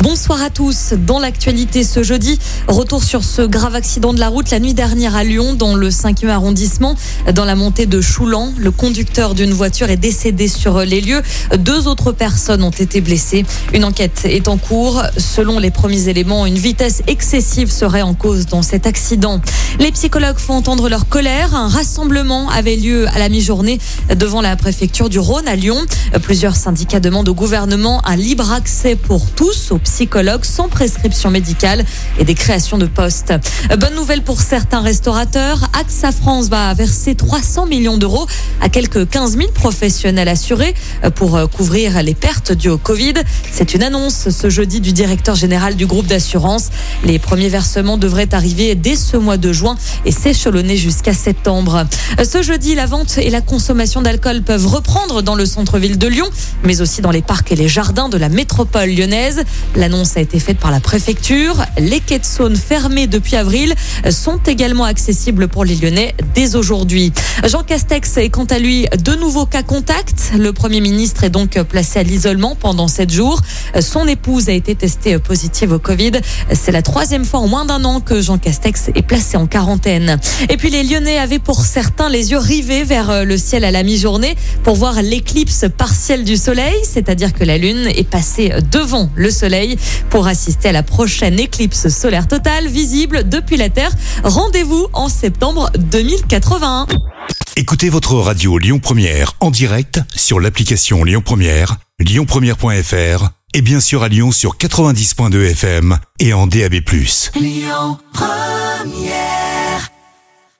Bonsoir à tous. Dans l'actualité ce jeudi, retour sur ce grave accident de la route la nuit dernière à Lyon, dans le 5e arrondissement, dans la montée de Choulan. Le conducteur d'une voiture est décédé sur les lieux. Deux autres personnes ont été blessées. Une enquête est en cours. Selon les premiers éléments, une vitesse excessive serait en cause dans cet accident. Les psychologues font entendre leur colère. Un rassemblement avait lieu à la mi-journée devant la préfecture du Rhône à Lyon. Plusieurs syndicats demandent au gouvernement un libre accès pour tous aux psychologues sans prescription médicale et des créations de postes. Bonne nouvelle pour certains restaurateurs. AXA France va verser 300 millions d'euros à quelques 15 000 professionnels assurés pour couvrir les pertes dues au Covid. C'est une annonce ce jeudi du directeur général du groupe d'assurance. Les premiers versements devraient arriver dès ce mois de juin et s'échelonner jusqu'à septembre. Ce jeudi, la vente et la consommation d'alcool peuvent reprendre dans le centre-ville de Lyon, mais aussi dans les parcs et les jardins de la métropole lyonnaise. L'annonce a été faite par la préfecture. Les quais de Saône fermés depuis avril sont également accessibles pour les Lyonnais dès aujourd'hui. Jean Castex est quant à lui de nouveaux cas contacts. Le Premier ministre est donc placé à l'isolement pendant sept jours. Son épouse a été testée positive au Covid. C'est la troisième fois en moins d'un an que Jean Castex est placé en quarantaine. Et puis les Lyonnais avaient pour certains les yeux rivés vers le ciel à la mi-journée pour voir l'éclipse partielle du soleil, c'est-à-dire que la lune est passée devant le soleil pour assister à la prochaine éclipse solaire totale visible depuis la Terre. Rendez-vous en septembre 2081. Écoutez votre radio Lyon Première en direct sur l'application Lyon Première, lyonpremière.fr et bien sûr à Lyon sur 90.2 FM et en DAB+. Lyon Première